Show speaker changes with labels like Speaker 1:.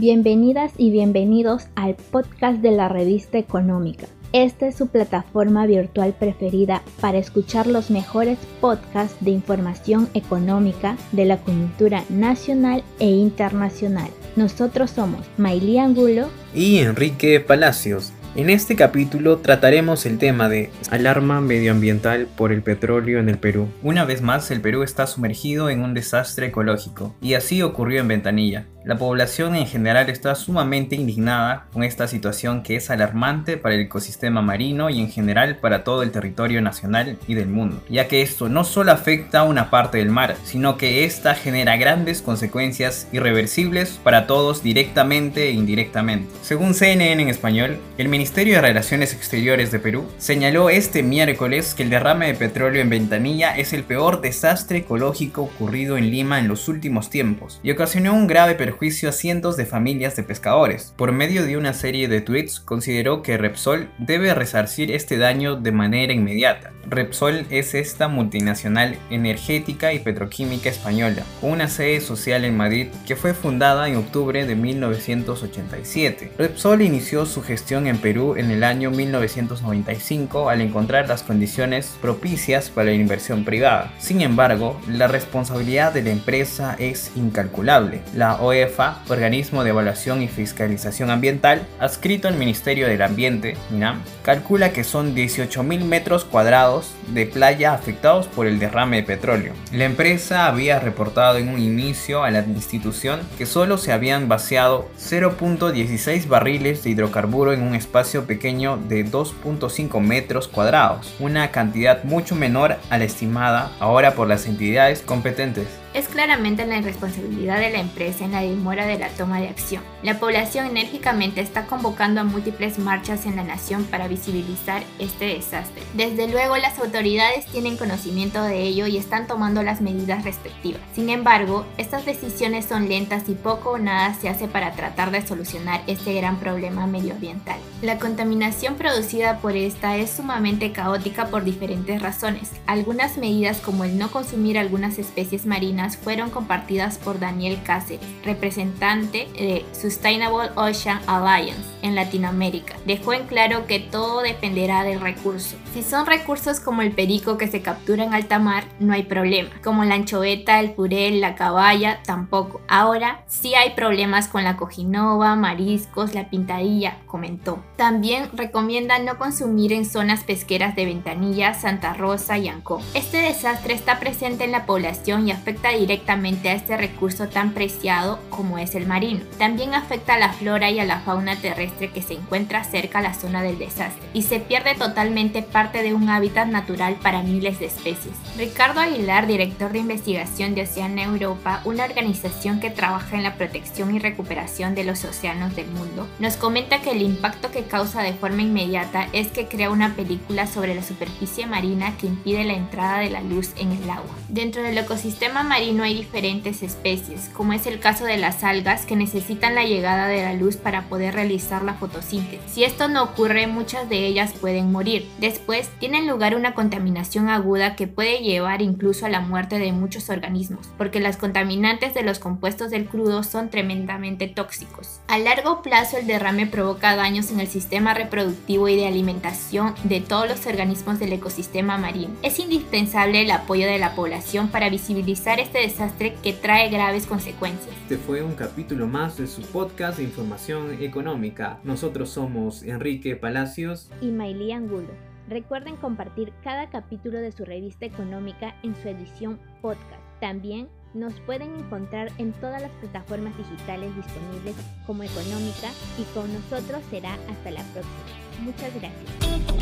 Speaker 1: Bienvenidas y bienvenidos al podcast de la revista económica. Esta es su plataforma virtual preferida para escuchar los mejores podcasts de información económica de la coyuntura nacional e internacional. Nosotros somos Mailí Angulo
Speaker 2: y Enrique Palacios. En este capítulo trataremos el tema de alarma medioambiental por el petróleo en el Perú. Una vez más, el Perú está sumergido en un desastre ecológico, y así ocurrió en Ventanilla. La población en general está sumamente indignada con esta situación que es alarmante para el ecosistema marino y en general para todo el territorio nacional y del mundo, ya que esto no solo afecta a una parte del mar, sino que esta genera grandes consecuencias irreversibles para todos directamente e indirectamente. Según CNN en español, el Ministerio de Relaciones Exteriores de Perú señaló este miércoles que el derrame de petróleo en Ventanilla es el peor desastre ecológico ocurrido en Lima en los últimos tiempos y ocasionó un grave perjuicio juicio a cientos de familias de pescadores. Por medio de una serie de tweets, consideró que Repsol debe resarcir este daño de manera inmediata. Repsol es esta multinacional energética y petroquímica española, con una sede social en Madrid que fue fundada en octubre de 1987. Repsol inició su gestión en Perú en el año 1995 al encontrar las condiciones propicias para la inversión privada. Sin embargo, la responsabilidad de la empresa es incalculable. La Organismo de Evaluación y Fiscalización Ambiental, adscrito al Ministerio del Ambiente, calcula que son 18.000 metros cuadrados de playa afectados por el derrame de petróleo. La empresa había reportado en un inicio a la institución que solo se habían vaciado 0.16 barriles de hidrocarburo en un espacio pequeño de 2.5 metros cuadrados, una cantidad mucho menor a la estimada ahora por las entidades competentes.
Speaker 1: Es claramente la irresponsabilidad de la empresa en la demora de la toma de acción. La población enérgicamente está convocando a múltiples marchas en la nación para visibilizar este desastre. Desde luego las autoridades tienen conocimiento de ello y están tomando las medidas respectivas. Sin embargo, estas decisiones son lentas y poco o nada se hace para tratar de solucionar este gran problema medioambiental. La contaminación producida por esta es sumamente caótica por diferentes razones. Algunas medidas como el no consumir algunas especies marinas fueron compartidas por Daniel Cáceres, representante de Sustainable Ocean Alliance en Latinoamérica. Dejó en claro que todo dependerá del recurso. Si son recursos como el perico que se captura en alta mar, no hay problema. Como la anchoveta, el purel, la caballa, tampoco. Ahora sí hay problemas con la cojinova, mariscos, la pintadilla, comentó. También recomienda no consumir en zonas pesqueras de Ventanilla, Santa Rosa y Ancón. Este desastre está presente en la población y afecta directamente a este recurso tan preciado como es el marino. También afecta a la flora y a la fauna terrestre que se encuentra cerca a la zona del desastre y se pierde totalmente parte de un hábitat natural para miles de especies. Ricardo Aguilar, director de investigación de Oceana Europa, una organización que trabaja en la protección y recuperación de los océanos del mundo, nos comenta que el impacto que causa de forma inmediata es que crea una película sobre la superficie marina que impide la entrada de la luz en el agua. Dentro del ecosistema marino hay diferentes especies, como es el caso de las algas que necesitan la llegada de la luz para poder realizar la fotosíntesis. Si esto no ocurre, muchas de ellas pueden morir. Después, tiene lugar una contaminación aguda que puede llevar incluso a la muerte de muchos organismos, porque las contaminantes de los compuestos del crudo son tremendamente tóxicos. A largo plazo, el derrame provoca daños en el sistema reproductivo y de alimentación de todos los organismos del ecosistema marino. Es indispensable el apoyo de la población para visibilizar este desastre que trae graves consecuencias.
Speaker 2: Este fue un capítulo más de su podcast de información económica. Nosotros somos Enrique Palacios
Speaker 1: y Mailí Angulo. Recuerden compartir cada capítulo de su revista económica en su edición podcast. También nos pueden encontrar en todas las plataformas digitales disponibles como Económica y con nosotros será hasta la próxima. Muchas gracias.